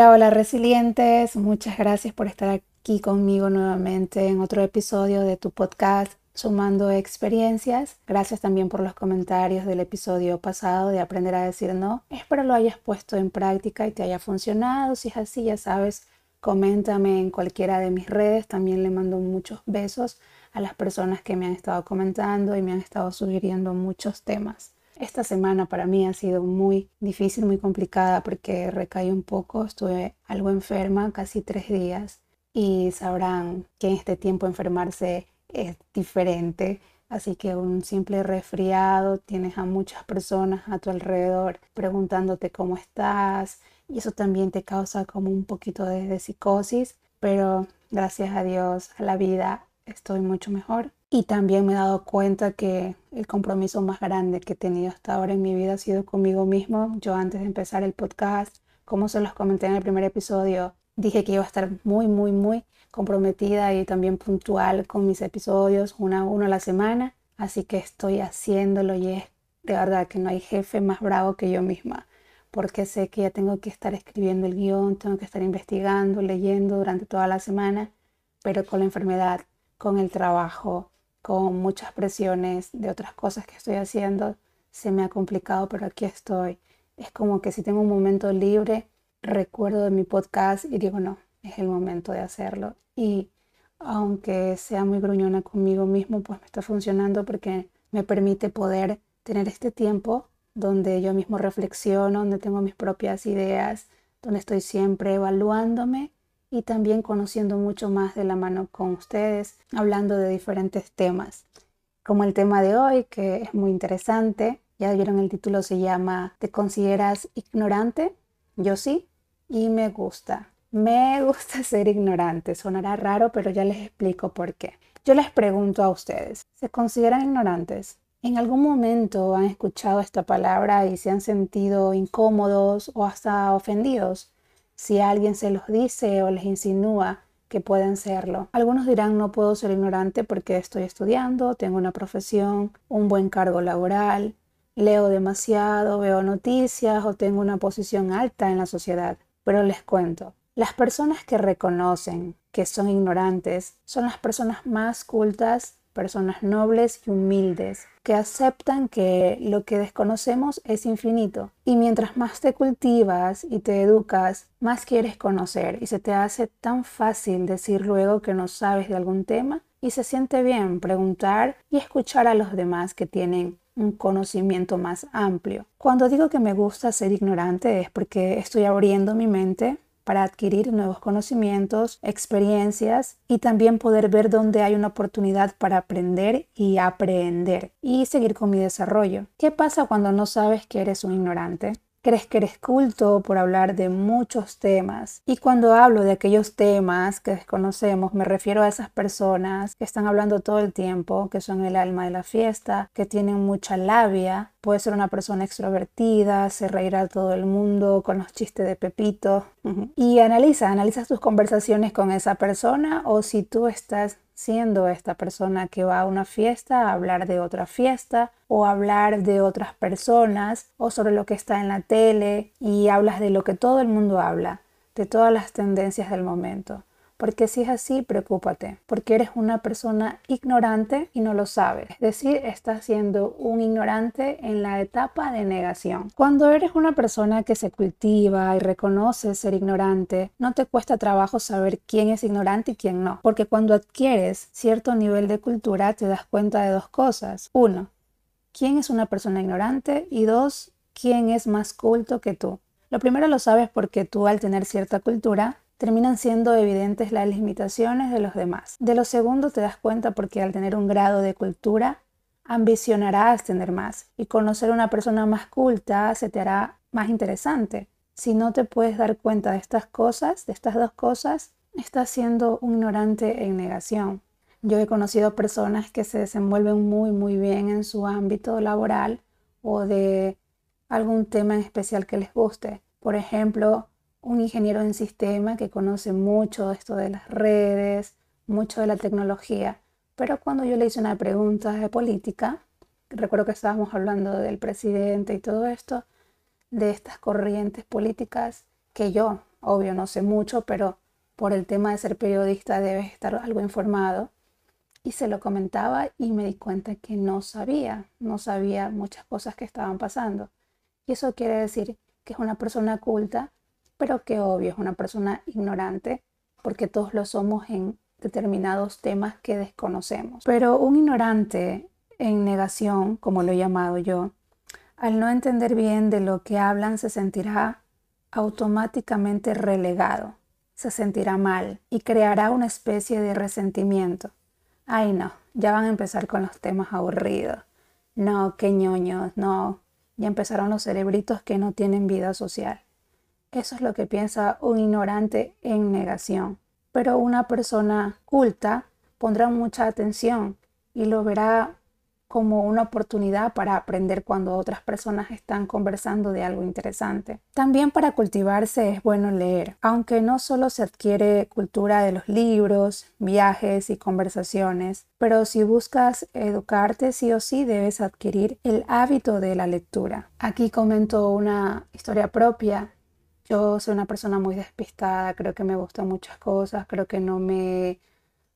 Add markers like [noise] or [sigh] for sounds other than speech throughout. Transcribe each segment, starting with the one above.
Hola, hola resilientes, muchas gracias por estar aquí conmigo nuevamente en otro episodio de tu podcast Sumando Experiencias. Gracias también por los comentarios del episodio pasado de Aprender a decir no. Espero lo hayas puesto en práctica y te haya funcionado. Si es así, ya sabes, coméntame en cualquiera de mis redes. También le mando muchos besos a las personas que me han estado comentando y me han estado sugiriendo muchos temas. Esta semana para mí ha sido muy difícil, muy complicada porque recaí un poco, estuve algo enferma, casi tres días y sabrán que en este tiempo enfermarse es diferente. Así que un simple resfriado, tienes a muchas personas a tu alrededor preguntándote cómo estás y eso también te causa como un poquito de, de psicosis, pero gracias a Dios, a la vida, estoy mucho mejor. Y también me he dado cuenta que el compromiso más grande que he tenido hasta ahora en mi vida ha sido conmigo mismo. Yo antes de empezar el podcast, como se los comenté en el primer episodio, dije que iba a estar muy, muy, muy comprometida y también puntual con mis episodios, una a uno a la semana. Así que estoy haciéndolo y es de verdad que no hay jefe más bravo que yo misma, porque sé que ya tengo que estar escribiendo el guion, tengo que estar investigando, leyendo durante toda la semana, pero con la enfermedad, con el trabajo, con muchas presiones de otras cosas que estoy haciendo, se me ha complicado, pero aquí estoy. Es como que si tengo un momento libre, recuerdo de mi podcast y digo, no, es el momento de hacerlo. Y aunque sea muy gruñona conmigo mismo, pues me está funcionando porque me permite poder tener este tiempo donde yo mismo reflexiono, donde tengo mis propias ideas, donde estoy siempre evaluándome y también conociendo mucho más de la mano con ustedes, hablando de diferentes temas, como el tema de hoy, que es muy interesante. Ya vieron el título, se llama ¿Te consideras ignorante? Yo sí, y me gusta. Me [laughs] gusta ser ignorante. Sonará raro, pero ya les explico por qué. Yo les pregunto a ustedes, ¿se consideran ignorantes? ¿En algún momento han escuchado esta palabra y se han sentido incómodos o hasta ofendidos? Si alguien se los dice o les insinúa que pueden serlo. Algunos dirán no puedo ser ignorante porque estoy estudiando, tengo una profesión, un buen cargo laboral, leo demasiado, veo noticias o tengo una posición alta en la sociedad. Pero les cuento, las personas que reconocen que son ignorantes son las personas más cultas personas nobles y humildes, que aceptan que lo que desconocemos es infinito. Y mientras más te cultivas y te educas, más quieres conocer y se te hace tan fácil decir luego que no sabes de algún tema y se siente bien preguntar y escuchar a los demás que tienen un conocimiento más amplio. Cuando digo que me gusta ser ignorante es porque estoy abriendo mi mente para adquirir nuevos conocimientos, experiencias y también poder ver dónde hay una oportunidad para aprender y aprender y seguir con mi desarrollo. ¿Qué pasa cuando no sabes que eres un ignorante? Crees que eres culto por hablar de muchos temas. Y cuando hablo de aquellos temas que desconocemos, me refiero a esas personas que están hablando todo el tiempo, que son el alma de la fiesta, que tienen mucha labia. Puede ser una persona extrovertida, se reirá a todo el mundo con los chistes de Pepito. [laughs] Y analiza, analiza tus conversaciones con esa persona o si tú estás siendo esta persona que va a una fiesta a hablar de otra fiesta o hablar de otras personas o sobre lo que está en la tele y hablas de lo que todo el mundo habla, de todas las tendencias del momento. Porque si es así, preocúpate, porque eres una persona ignorante y no lo sabes. Es decir, estás siendo un ignorante en la etapa de negación. Cuando eres una persona que se cultiva y reconoce ser ignorante, no te cuesta trabajo saber quién es ignorante y quién no. Porque cuando adquieres cierto nivel de cultura, te das cuenta de dos cosas. Uno, quién es una persona ignorante y dos, quién es más culto que tú. Lo primero lo sabes porque tú al tener cierta cultura terminan siendo evidentes las limitaciones de los demás. De lo segundo te das cuenta porque al tener un grado de cultura, ambicionarás tener más y conocer a una persona más culta se te hará más interesante. Si no te puedes dar cuenta de estas cosas, de estas dos cosas, estás siendo un ignorante en negación. Yo he conocido personas que se desenvuelven muy muy bien en su ámbito laboral o de algún tema en especial que les guste. Por ejemplo, un ingeniero en sistema que conoce mucho esto de las redes, mucho de la tecnología, pero cuando yo le hice una pregunta de política, recuerdo que estábamos hablando del presidente y todo esto, de estas corrientes políticas que yo obvio no sé mucho, pero por el tema de ser periodista debes estar algo informado. Y se lo comentaba y me di cuenta que no sabía, no sabía muchas cosas que estaban pasando. Y eso quiere decir que es una persona culta, pero que obvio es una persona ignorante, porque todos lo somos en determinados temas que desconocemos. Pero un ignorante en negación, como lo he llamado yo, al no entender bien de lo que hablan, se sentirá automáticamente relegado, se sentirá mal y creará una especie de resentimiento. Ay no, ya van a empezar con los temas aburridos. No, qué ñoños, no. Ya empezaron los cerebritos que no tienen vida social. Eso es lo que piensa un ignorante en negación. Pero una persona culta pondrá mucha atención y lo verá como una oportunidad para aprender cuando otras personas están conversando de algo interesante. También para cultivarse es bueno leer, aunque no solo se adquiere cultura de los libros, viajes y conversaciones, pero si buscas educarte sí o sí debes adquirir el hábito de la lectura. Aquí comento una historia propia. Yo soy una persona muy despistada, creo que me gustan muchas cosas, creo que no me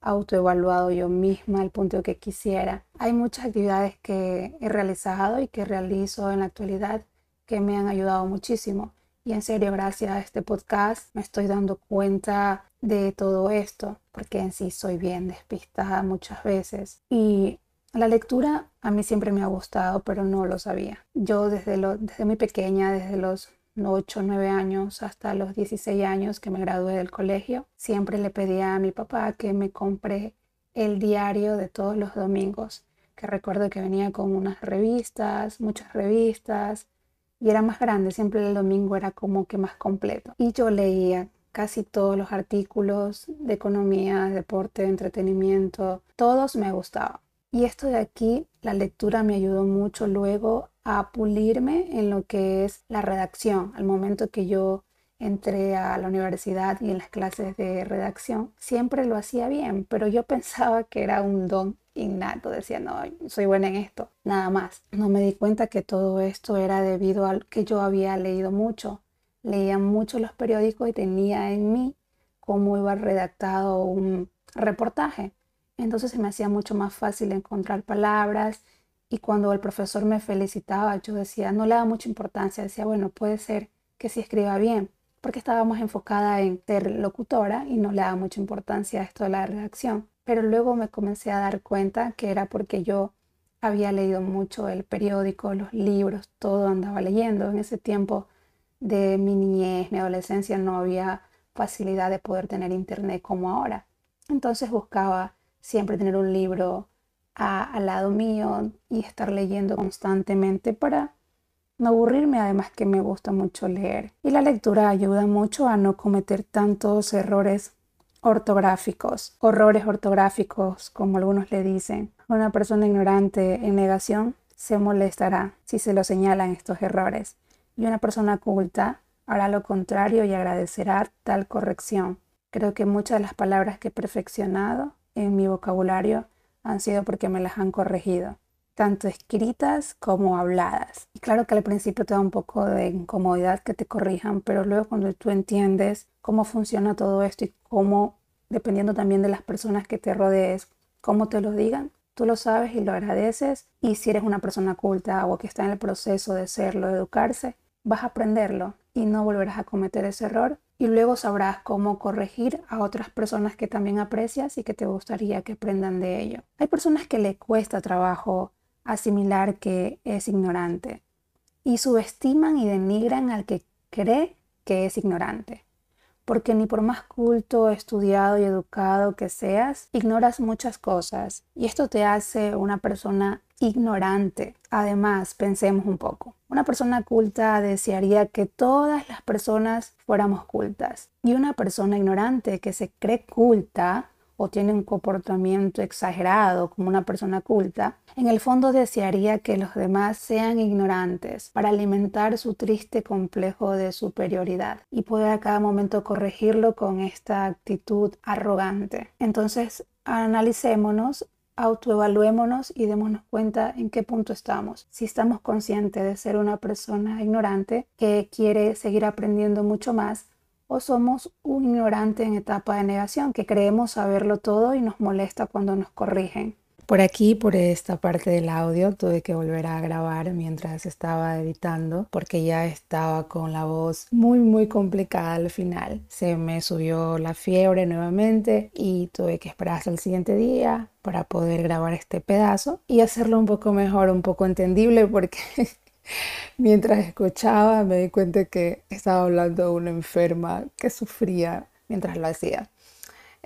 autoevaluado yo misma al punto que quisiera. Hay muchas actividades que he realizado y que realizo en la actualidad que me han ayudado muchísimo. Y en serio, gracias a este podcast me estoy dando cuenta de todo esto, porque en sí soy bien despistada muchas veces. Y la lectura a mí siempre me ha gustado, pero no lo sabía. Yo desde, lo, desde muy pequeña, desde los 8 o 9 años hasta los 16 años que me gradué del colegio, siempre le pedía a mi papá que me compre el diario de todos los domingos, que recuerdo que venía con unas revistas, muchas revistas, y era más grande, siempre el domingo era como que más completo. Y yo leía casi todos los artículos de economía, deporte, entretenimiento, todos me gustaban. Y esto de aquí, la lectura me ayudó mucho luego a pulirme en lo que es la redacción. Al momento que yo entré a la universidad y en las clases de redacción, siempre lo hacía bien, pero yo [laughs] pensaba que era un don innato. Decía, no, soy buena en esto, nada más. No me di cuenta que todo esto era debido a que yo había leído mucho. Leía mucho los periódicos y tenía en mí cómo iba redactado un reportaje. Entonces se me hacía mucho más fácil encontrar palabras y cuando el profesor me felicitaba, yo decía, no le da mucha importancia, decía, bueno, puede ser que sí escriba bien, porque estábamos enfocada en ser locutora y no le daba mucha importancia a esto de la redacción. Pero luego me comencé a dar cuenta que era porque yo había leído mucho el periódico, los libros, todo andaba leyendo. En ese tiempo de mi niñez, mi adolescencia, no había facilidad de poder tener internet como ahora. Entonces buscaba siempre tener un libro al lado mío y estar leyendo constantemente para no aburrirme, además que me gusta mucho leer. Y la lectura ayuda mucho a no cometer tantos errores ortográficos, horrores ortográficos, como algunos le dicen. Una persona ignorante en negación se molestará si se lo señalan estos errores. Y una persona culta hará lo contrario y agradecerá tal corrección. Creo que muchas de las palabras que he perfeccionado en mi vocabulario han sido porque me las han corregido, tanto escritas como habladas. Y claro que al principio te da un poco de incomodidad que te corrijan, pero luego cuando tú entiendes cómo funciona todo esto y cómo, dependiendo también de las personas que te rodees, cómo te lo digan, tú lo sabes y lo agradeces. Y si eres una persona culta o que está en el proceso de serlo, de educarse, vas a aprenderlo y no volverás a cometer ese error y luego sabrás cómo corregir a otras personas que también aprecias y que te gustaría que aprendan de ello. Hay personas que le cuesta trabajo asimilar que es ignorante y subestiman y denigran al que cree que es ignorante. Porque ni por más culto, estudiado y educado que seas, ignoras muchas cosas y esto te hace una persona ignorante. Además, pensemos un poco. Una persona culta desearía que todas las personas fuéramos cultas. Y una persona ignorante que se cree culta o tiene un comportamiento exagerado como una persona culta, en el fondo desearía que los demás sean ignorantes para alimentar su triste complejo de superioridad y poder a cada momento corregirlo con esta actitud arrogante. Entonces, analicémonos autoevaluémonos y démonos cuenta en qué punto estamos. Si estamos conscientes de ser una persona ignorante que quiere seguir aprendiendo mucho más o somos un ignorante en etapa de negación que creemos saberlo todo y nos molesta cuando nos corrigen. Por aquí, por esta parte del audio, tuve que volver a grabar mientras estaba editando porque ya estaba con la voz muy, muy complicada al final. Se me subió la fiebre nuevamente y tuve que esperar hasta el siguiente día para poder grabar este pedazo y hacerlo un poco mejor, un poco entendible porque [laughs] mientras escuchaba me di cuenta que estaba hablando de una enferma que sufría mientras lo hacía.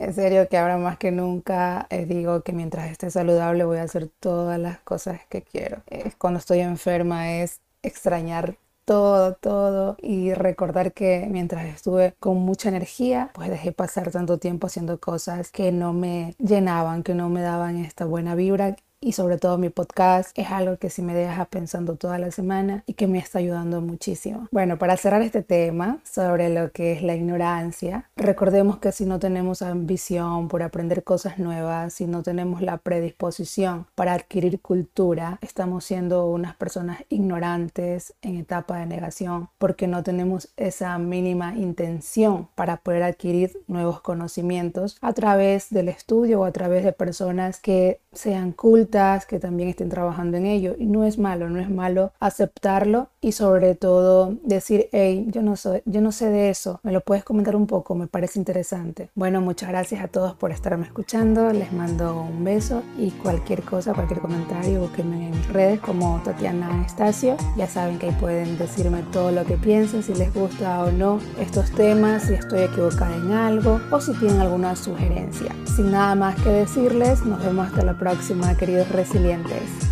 En serio que ahora más que nunca eh, digo que mientras esté saludable voy a hacer todas las cosas que quiero. cuando estoy enferma es extrañar todo, todo y recordar que mientras estuve con mucha energía, pues dejé pasar tanto tiempo haciendo cosas que no me llenaban, que no me daban esta buena vibra y sobre todo mi podcast es algo que sí me deja pensando toda la semana y que me está ayudando muchísimo. Bueno, para cerrar este tema sobre lo que es la ignorancia, recordemos que si no tenemos ambición por aprender cosas nuevas, si no tenemos la predisposición para adquirir cultura, estamos siendo unas personas ignorantes en etapa de negación porque no tenemos esa mínima intención para poder adquirir nuevos conocimientos a través del estudio o a través de personas que sean cultas que también estén trabajando en ello. Y no es malo, no es malo aceptarlo y sobre todo decir, hey, yo no, soy, yo no sé de eso, me lo puedes comentar un poco, me parece interesante. Bueno, muchas gracias a todos por estarme escuchando, les mando un beso y cualquier cosa, cualquier comentario, búsquenme en mis redes como Tatiana Anastasio. Ya saben que ahí pueden decirme todo lo que piensen, si les gusta o no estos temas, si estoy equivocada en algo o si tienen alguna sugerencia. Sin nada más que decirles, nos vemos hasta la próxima, queridos resilientes.